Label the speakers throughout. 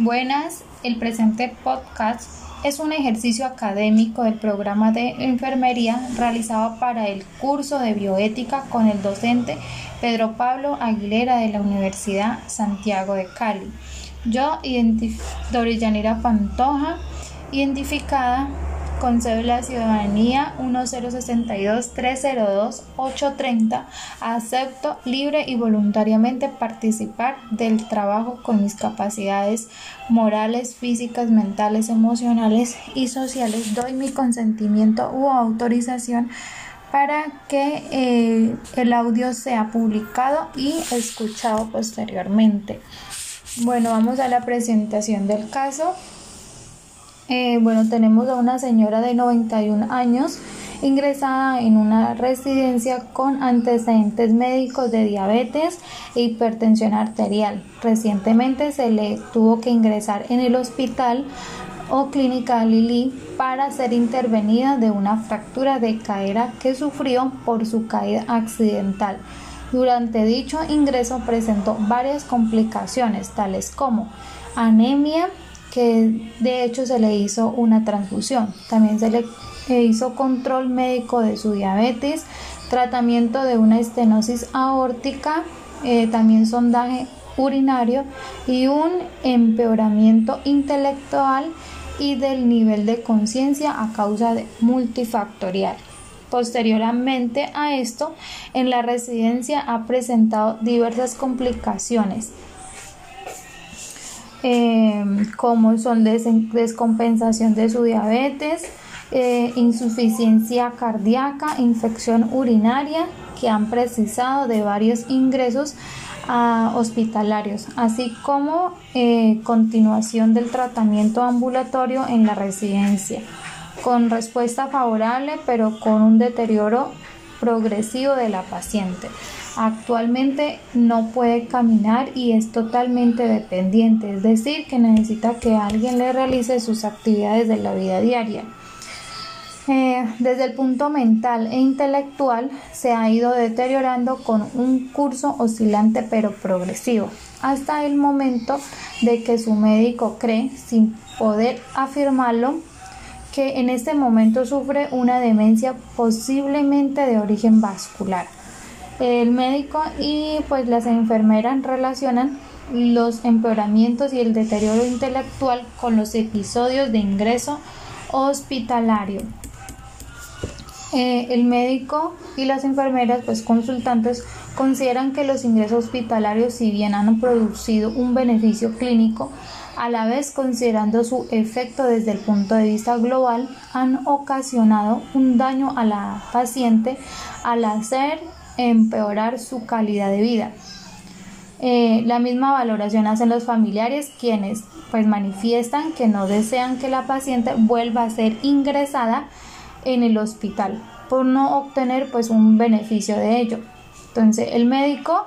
Speaker 1: Buenas, el presente podcast es un ejercicio académico del programa de enfermería realizado para el curso de bioética con el docente Pedro Pablo Aguilera de la Universidad Santiago de Cali. Yo, Dorianira Pantoja, identificada con cédula de ciudadanía 1062-302-830, acepto libre y voluntariamente participar del trabajo con mis capacidades morales, físicas, mentales, emocionales y sociales. Doy mi consentimiento u autorización para que eh, el audio sea publicado y escuchado posteriormente. Bueno, vamos a la presentación del caso. Eh, bueno, tenemos a una señora de 91 años ingresada en una residencia con antecedentes médicos de diabetes e hipertensión arterial. Recientemente se le tuvo que ingresar en el hospital o clínica Lili para ser intervenida de una fractura de cadera que sufrió por su caída accidental. Durante dicho ingreso presentó varias complicaciones tales como anemia, que de hecho se le hizo una transfusión. También se le hizo control médico de su diabetes, tratamiento de una estenosis aórtica, eh, también sondaje urinario y un empeoramiento intelectual y del nivel de conciencia a causa de multifactorial. Posteriormente a esto, en la residencia ha presentado diversas complicaciones, Em, como son descompensación de su diabetes, eh, insuficiencia cardíaca, infección urinaria, que han precisado de varios ingresos ah, hospitalarios, así como eh, continuación del tratamiento ambulatorio en la residencia, con respuesta favorable pero con un deterioro progresivo de la paciente. Actualmente no puede caminar y es totalmente dependiente, es decir, que necesita que alguien le realice sus actividades de la vida diaria. Eh, desde el punto mental e intelectual se ha ido deteriorando con un curso oscilante pero progresivo, hasta el momento de que su médico cree, sin poder afirmarlo, que en este momento sufre una demencia posiblemente de origen vascular. El médico y pues las enfermeras relacionan los empeoramientos y el deterioro intelectual con los episodios de ingreso hospitalario. Eh, el médico y las enfermeras, pues consultantes, consideran que los ingresos hospitalarios, si bien han producido un beneficio clínico, a la vez considerando su efecto desde el punto de vista global, han ocasionado un daño a la paciente al hacer empeorar su calidad de vida. Eh, la misma valoración hacen los familiares quienes pues manifiestan que no desean que la paciente vuelva a ser ingresada en el hospital por no obtener pues un beneficio de ello. Entonces el médico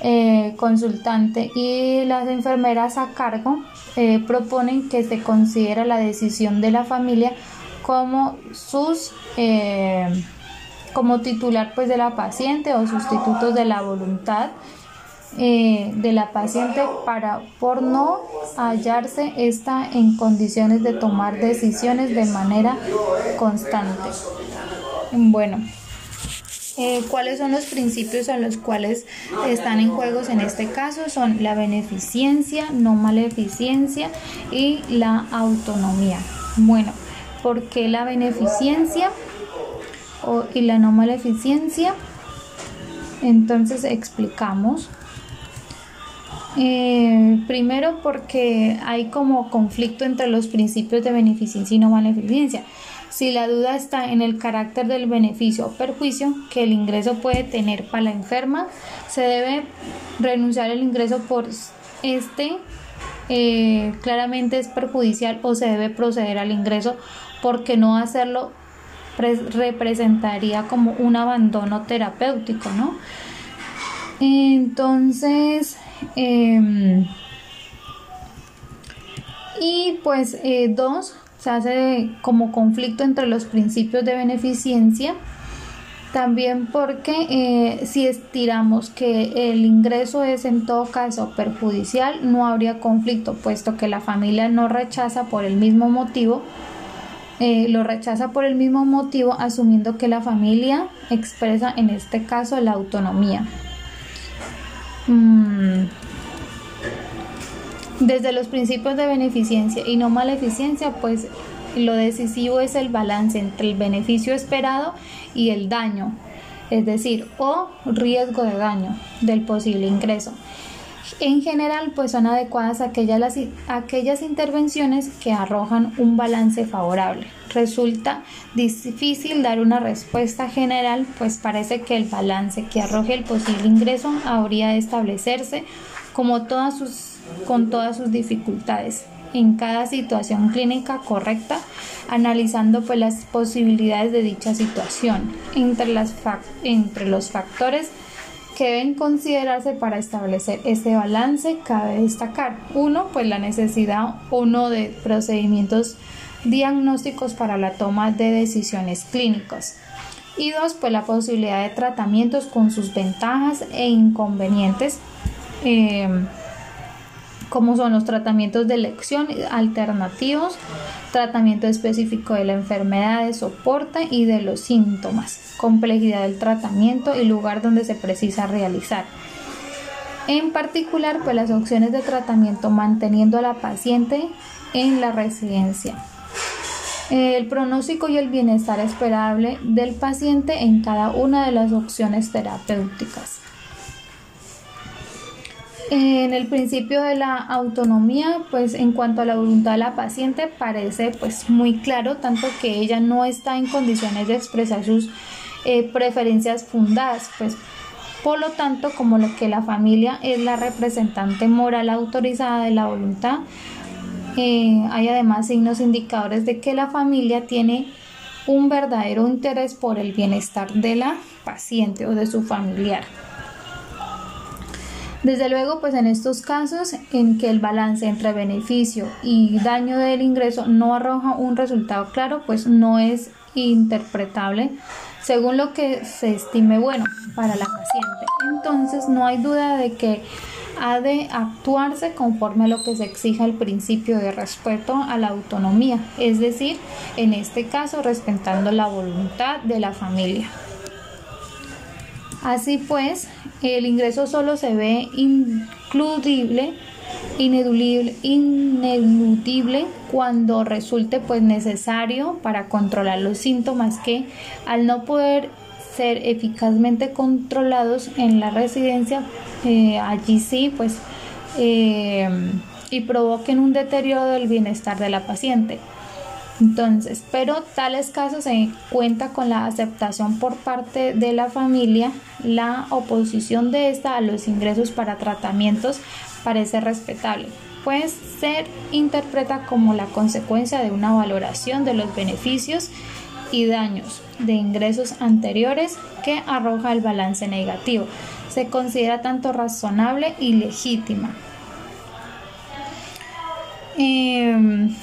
Speaker 1: eh, consultante y las enfermeras a cargo eh, proponen que se considera la decisión de la familia como sus como titular pues de la paciente o sustitutos de la voluntad de la paciente para por no hallarse esta en condiciones de tomar decisiones de manera constante. Bueno, eh, ¿Cuáles son los principios a los cuales están en juegos en este caso? Son la beneficencia, no maleficencia y la autonomía. Bueno, ¿por qué la beneficencia y la no maleficencia? Entonces explicamos. Eh, primero porque hay como conflicto entre los principios de beneficencia y no maleficencia. Si la duda está en el carácter del beneficio o perjuicio que el ingreso puede tener para la enferma, se debe renunciar al ingreso por este eh, claramente es perjudicial o se debe proceder al ingreso porque no hacerlo representaría como un abandono terapéutico, ¿no? Entonces, em, y pues eh, dos, se hace como conflicto entre los principios de beneficencia También porque eh, si estiramos que el ingreso es en todo caso perjudicial, no habría conflicto, puesto que la familia no rechaza por el mismo motivo, eh, lo rechaza por el mismo motivo, asumiendo que la familia expresa en este caso la autonomía. Mm. Desde los principios de beneficencia y no maleficencia, pues lo decisivo es el balance entre el beneficio esperado y el daño, es decir, o riesgo de daño del posible ingreso. En general, pues son adecuadas aquellas, aquellas intervenciones que arrojan un balance favorable. Resulta difícil dar una respuesta general, pues parece que el balance que arroje el posible ingreso habría de establecerse como todas sus, con todas sus dificultades en cada situación clínica correcta, analizando pues las posibilidades de dicha situación entre, las entre los factores que deben considerarse para establecer este balance cabe destacar uno pues la necesidad o no de procedimientos diagnósticos para la toma de decisiones clínicas. Y dos pues la posibilidad de tratamientos con sus ventajas e inconvenientes eh, como son los tratamientos de elección alternativos, tratamiento específico de la enfermedad de soporte y de los síntomas, complejidad del tratamiento y lugar donde se precisa realizar. En particular, pues las opciones de tratamiento manteniendo a la paciente en la residencia. El pronóstico y el bienestar esperable del paciente en cada una de las opciones terapéuticas. En el principio de la autonomía, pues en cuanto a la voluntad de la paciente parece pues muy claro, tanto que ella no está en condiciones de expresar sus eh, preferencias fundadas, pues por lo tanto como lo que la familia es la representante moral autorizada de la voluntad, eh, hay además signos indicadores de que la familia tiene un verdadero interés por el bienestar de la paciente o de su familiar. Desde luego, pues en estos casos en que el balance entre beneficio y daño del ingreso no arroja un resultado claro, pues no es interpretable según lo que se estime bueno para la paciente. Entonces, no hay duda de que ha de actuarse conforme a lo que se exija el principio de respeto a la autonomía, es decir, en este caso respetando la voluntad de la familia. Así pues, el ingreso solo se ve includible, ineludible, ineludible cuando resulte pues necesario para controlar los síntomas que al no poder ser eficazmente controlados en la residencia, eh, allí sí pues eh, y provoquen un deterioro del bienestar de la paciente. Entonces, pero tales casos se cuenta con la aceptación por parte de la familia, la oposición de esta a los ingresos para tratamientos parece respetable, pues se interpreta como la consecuencia de una valoración de los beneficios y daños de ingresos anteriores que arroja el balance negativo. Se considera tanto razonable y legítima. Em,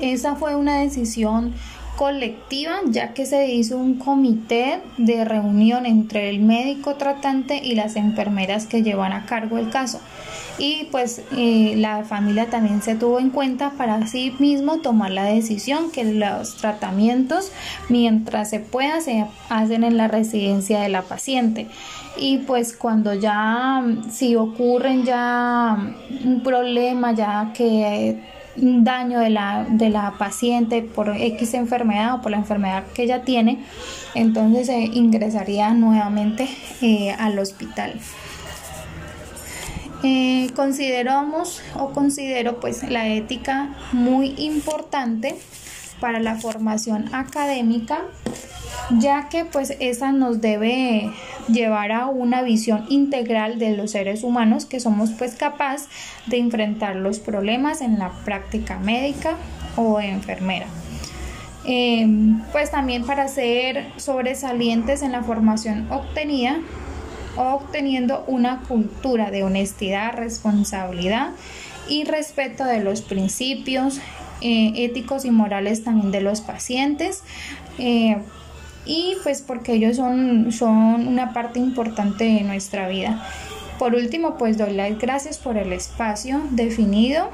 Speaker 1: esa fue una decisión colectiva ya que se hizo un comité de reunión entre el médico tratante y las enfermeras que llevan a cargo el caso. Y pues eh, la familia también se tuvo en cuenta para sí mismo tomar la decisión que los tratamientos mientras se pueda se hacen en la residencia de la paciente. Y pues cuando ya si ocurren ya un problema ya que daño de la, de la paciente por X enfermedad o por la enfermedad que ella tiene, entonces se ingresaría nuevamente eh, al hospital. Eh, consideramos o considero pues la ética muy importante para la formación académica ya que pues esa nos debe llevar a una visión integral de los seres humanos que somos pues capaz de enfrentar los problemas en la práctica médica o enfermera. Em, pues también para ser sobresalientes en la formación obtenida obteniendo una cultura de honestidad, responsabilidad y respeto de los principios eh, éticos y morales también de los pacientes, eh, y pues porque ellos son, son una parte importante de nuestra vida. Por último, pues doy las gracias por el espacio definido